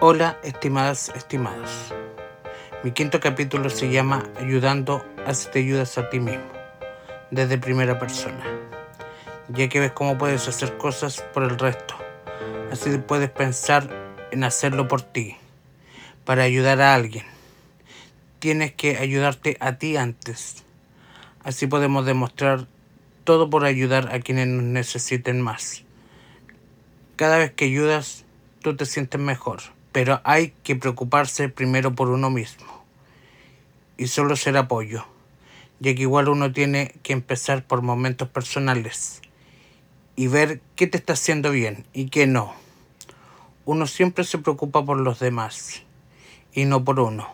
Hola, estimadas, estimados. Mi quinto capítulo se llama Ayudando así te ayudas a ti mismo, desde primera persona, ya que ves cómo puedes hacer cosas por el resto. Así puedes pensar en hacerlo por ti, para ayudar a alguien. Tienes que ayudarte a ti antes. Así podemos demostrar todo por ayudar a quienes nos necesiten más. Cada vez que ayudas, tú te sientes mejor pero hay que preocuparse primero por uno mismo y solo ser apoyo, ya que igual uno tiene que empezar por momentos personales y ver qué te está haciendo bien y qué no. Uno siempre se preocupa por los demás y no por uno.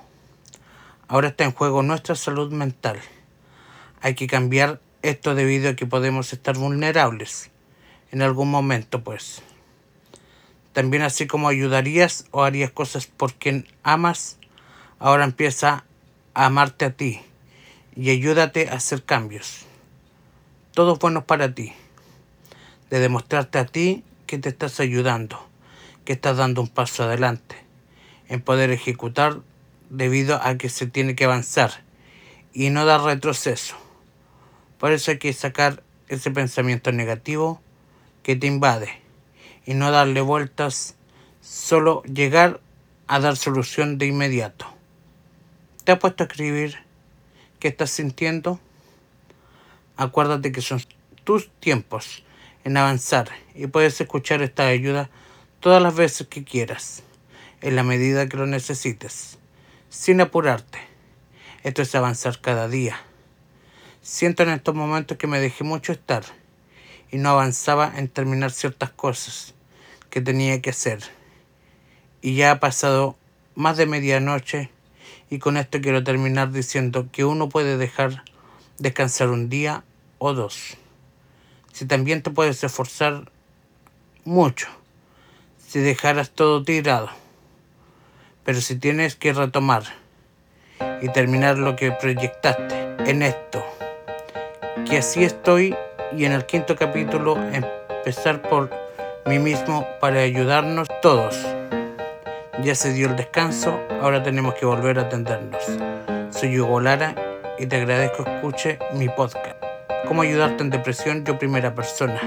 Ahora está en juego nuestra salud mental. Hay que cambiar esto debido a que podemos estar vulnerables en algún momento, pues. También así como ayudarías o harías cosas por quien amas, ahora empieza a amarte a ti y ayúdate a hacer cambios. Todos buenos para ti. De demostrarte a ti que te estás ayudando, que estás dando un paso adelante en poder ejecutar debido a que se tiene que avanzar y no dar retroceso. Por eso hay que sacar ese pensamiento negativo que te invade y no darle vueltas, solo llegar a dar solución de inmediato. ¿Te has puesto a escribir qué estás sintiendo? Acuérdate que son tus tiempos en avanzar y puedes escuchar esta ayuda todas las veces que quieras, en la medida que lo necesites, sin apurarte. Esto es avanzar cada día. Siento en estos momentos que me dejé mucho estar y no avanzaba en terminar ciertas cosas que tenía que hacer. Y ya ha pasado más de medianoche y con esto quiero terminar diciendo que uno puede dejar descansar un día o dos. Si también te puedes esforzar mucho, si dejaras todo tirado. Pero si tienes que retomar y terminar lo que proyectaste en esto, que así estoy y en el quinto capítulo empezar por mí mismo para ayudarnos todos. Ya se dio el descanso, ahora tenemos que volver a atendernos. Soy Hugo Lara y te agradezco escuche mi podcast. ¿Cómo ayudarte en depresión? Yo primera persona.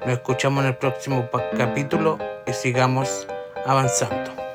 Nos escuchamos en el próximo capítulo y sigamos avanzando.